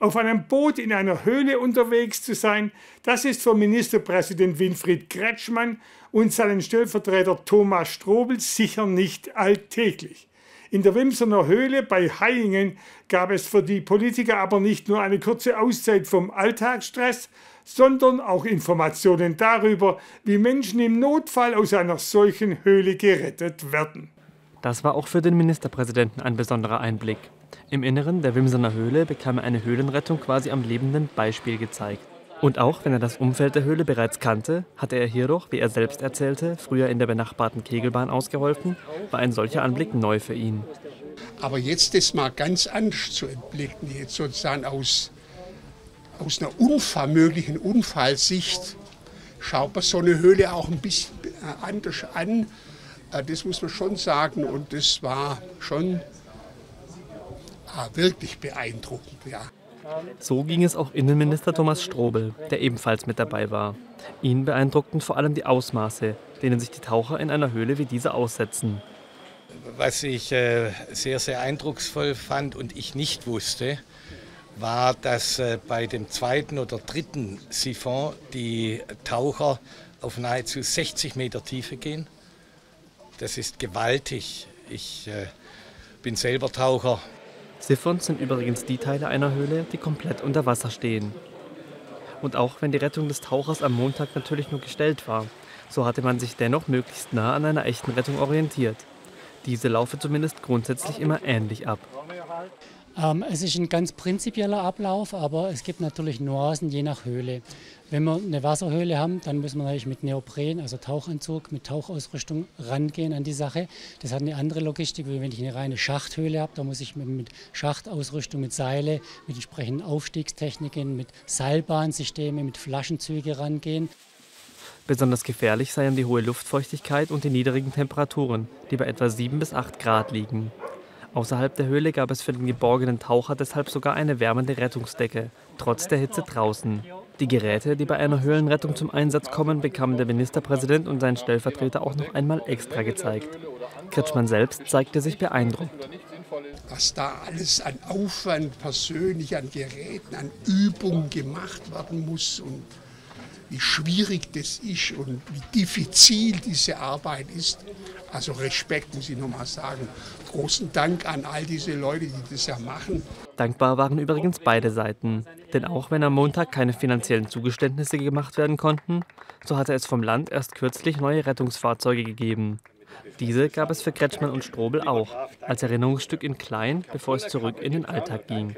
Auf einem Boot in einer Höhle unterwegs zu sein, das ist für Ministerpräsident Winfried Kretschmann und seinen Stellvertreter Thomas Strobel sicher nicht alltäglich. In der Wimsener Höhle bei Hayingen gab es für die Politiker aber nicht nur eine kurze Auszeit vom Alltagsstress, sondern auch Informationen darüber, wie Menschen im Notfall aus einer solchen Höhle gerettet werden. Das war auch für den Ministerpräsidenten ein besonderer Einblick. Im Inneren der Wimsener Höhle bekam er eine Höhlenrettung quasi am lebenden Beispiel gezeigt. Und auch wenn er das Umfeld der Höhle bereits kannte, hatte er hierdurch, wie er selbst erzählte, früher in der benachbarten Kegelbahn ausgeholfen, war ein solcher Anblick neu für ihn. Aber jetzt das mal ganz anders zu entblicken, jetzt sozusagen aus, aus einer Unfall, möglichen Unfallsicht, schaut man so eine Höhle auch ein bisschen äh, anders an. Äh, das muss man schon sagen und das war schon Ah, wirklich beeindruckend, ja. So ging es auch Innenminister Thomas Strobel, der ebenfalls mit dabei war. Ihn beeindruckten vor allem die Ausmaße, denen sich die Taucher in einer Höhle wie dieser aussetzen. Was ich äh, sehr, sehr eindrucksvoll fand und ich nicht wusste, war, dass äh, bei dem zweiten oder dritten Siphon die Taucher auf nahezu 60 Meter Tiefe gehen. Das ist gewaltig. Ich äh, bin selber Taucher, Siphons sind übrigens die Teile einer Höhle, die komplett unter Wasser stehen. Und auch wenn die Rettung des Tauchers am Montag natürlich nur gestellt war, so hatte man sich dennoch möglichst nah an einer echten Rettung orientiert. Diese laufe zumindest grundsätzlich immer ähnlich ab. Ähm, es ist ein ganz prinzipieller Ablauf, aber es gibt natürlich Nuancen je nach Höhle. Wenn wir eine Wasserhöhle haben, dann müssen wir natürlich mit Neopren, also Tauchanzug, mit Tauchausrüstung rangehen an die Sache. Das hat eine andere Logistik, wie wenn ich eine reine Schachthöhle habe. Da muss ich mit Schachtausrüstung, mit Seile, mit entsprechenden Aufstiegstechniken, mit Seilbahnsystemen, mit Flaschenzüge rangehen. Besonders gefährlich seien die hohe Luftfeuchtigkeit und die niedrigen Temperaturen, die bei etwa 7 bis 8 Grad liegen. Außerhalb der Höhle gab es für den geborgenen Taucher deshalb sogar eine wärmende Rettungsdecke, trotz der Hitze draußen. Die Geräte, die bei einer Höhlenrettung zum Einsatz kommen, bekamen der Ministerpräsident und sein Stellvertreter auch noch einmal extra gezeigt. Kretschmann selbst zeigte sich beeindruckt. Was da alles an Aufwand persönlich, an Geräten, an Übungen gemacht werden muss und wie schwierig das ist und wie diffizil diese Arbeit ist. Also Respekt muss ich nochmal sagen. Großen Dank an all diese Leute, die das ja machen. Dankbar waren übrigens beide Seiten. Denn auch wenn am Montag keine finanziellen Zugeständnisse gemacht werden konnten, so hatte es vom Land erst kürzlich neue Rettungsfahrzeuge gegeben. Diese gab es für Kretschmann und Strobel auch, als Erinnerungsstück in klein, bevor es zurück in den Alltag ging.